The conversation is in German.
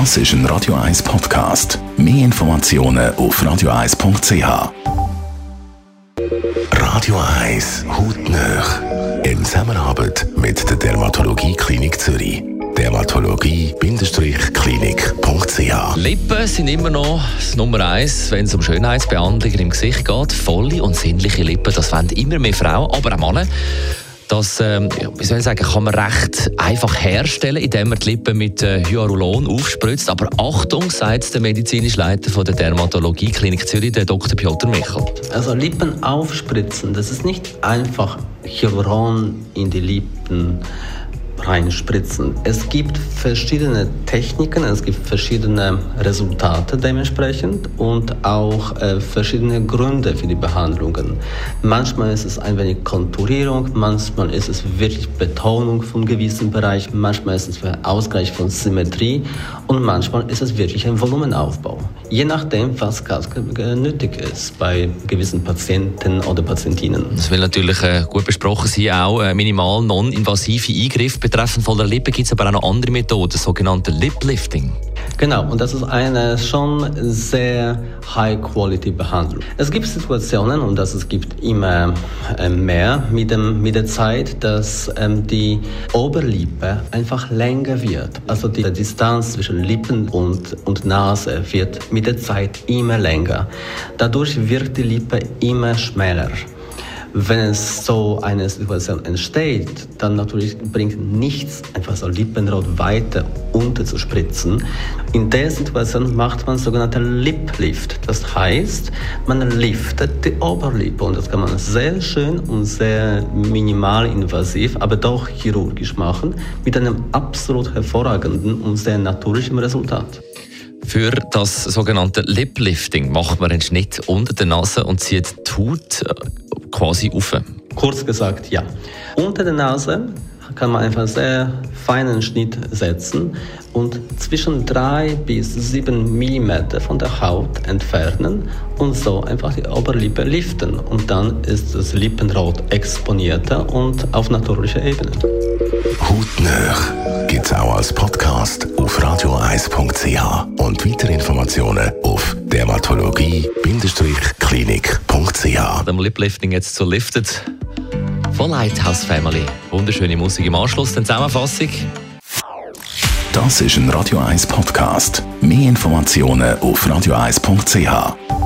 Das ist ein Radio 1 Podcast. Mehr Informationen auf radio1.ch. Radio 1 Hautnöch. In Zusammenarbeit mit der Dermatologie Klinik Zürich. Dermatologie-klinik.ch Lippen sind immer noch das Nummer eins, wenn es um Schönheitsbehandlungen im Gesicht geht. Volle und sinnliche Lippen, das wollen immer mehr Frauen, aber auch Männer. Das ähm, wie soll ich sagen, kann man recht einfach herstellen, indem man die Lippen mit äh, Hyaluron aufspritzt. Aber Achtung, sagt der medizinische Leiter von der Dermatologie-Klinik Zürich, der Dr. Piotr Michel. Also Lippen aufspritzen, das ist nicht einfach Hyaluron in die Lippen reinspritzen. Es gibt verschiedene Techniken, es gibt verschiedene Resultate dementsprechend und auch äh, verschiedene Gründe für die Behandlungen. Manchmal ist es ein wenig Konturierung, manchmal ist es wirklich Betonung von gewissen Bereichen, manchmal ist es Ausgleich von Symmetrie und manchmal ist es wirklich ein Volumenaufbau. Je nachdem, was nötig ist bei gewissen Patienten oder Patientinnen. Das will natürlich äh, gut besprochen sein, auch äh, minimal non-invasive Eingriffe betreffend voller Lippen gibt es aber auch noch andere Methoden, sogenannte Liplifting. Genau, und das ist eine schon sehr High-Quality-Behandlung. Es gibt Situationen, und das es gibt immer äh, mehr mit, dem, mit der Zeit, dass ähm, die Oberlippe einfach länger wird. Also die Distanz zwischen Lippen und, und Nase wird mit der Zeit immer länger. Dadurch wird die Lippe immer schmäler. Wenn es so eine Situation entsteht, dann natürlich bringt nichts, einfach so Lippenrot weiter unter zu spritzen. In der Situation macht man sogenannte Lip Lift. Das heißt, man liftet die Oberlippe und das kann man sehr schön und sehr minimal invasiv, aber doch chirurgisch machen, mit einem absolut hervorragenden und sehr natürlichen Resultat. Für das sogenannte Liplifting macht man einen Schnitt unter der Nase und zieht die Haut quasi auf? Kurz gesagt, ja. Unter der Nase kann man einfach einen sehr feinen Schnitt setzen und zwischen 3 bis 7 mm von der Haut entfernen und so einfach die Oberlippe liften. Und dann ist das Lippenrot exponierter und auf natürlicher Ebene. Hautnöch gibt es auch als Podcast auf radioeis.ch und weitere Informationen auf dermatologie-klinik.ch. Dem Liplifting jetzt so liftet von Lighthouse Family. Wunderschöne Musik im Anschluss, dann Zusammenfassung. Das ist ein Radio 1 Podcast. Mehr Informationen auf radioeis.ch.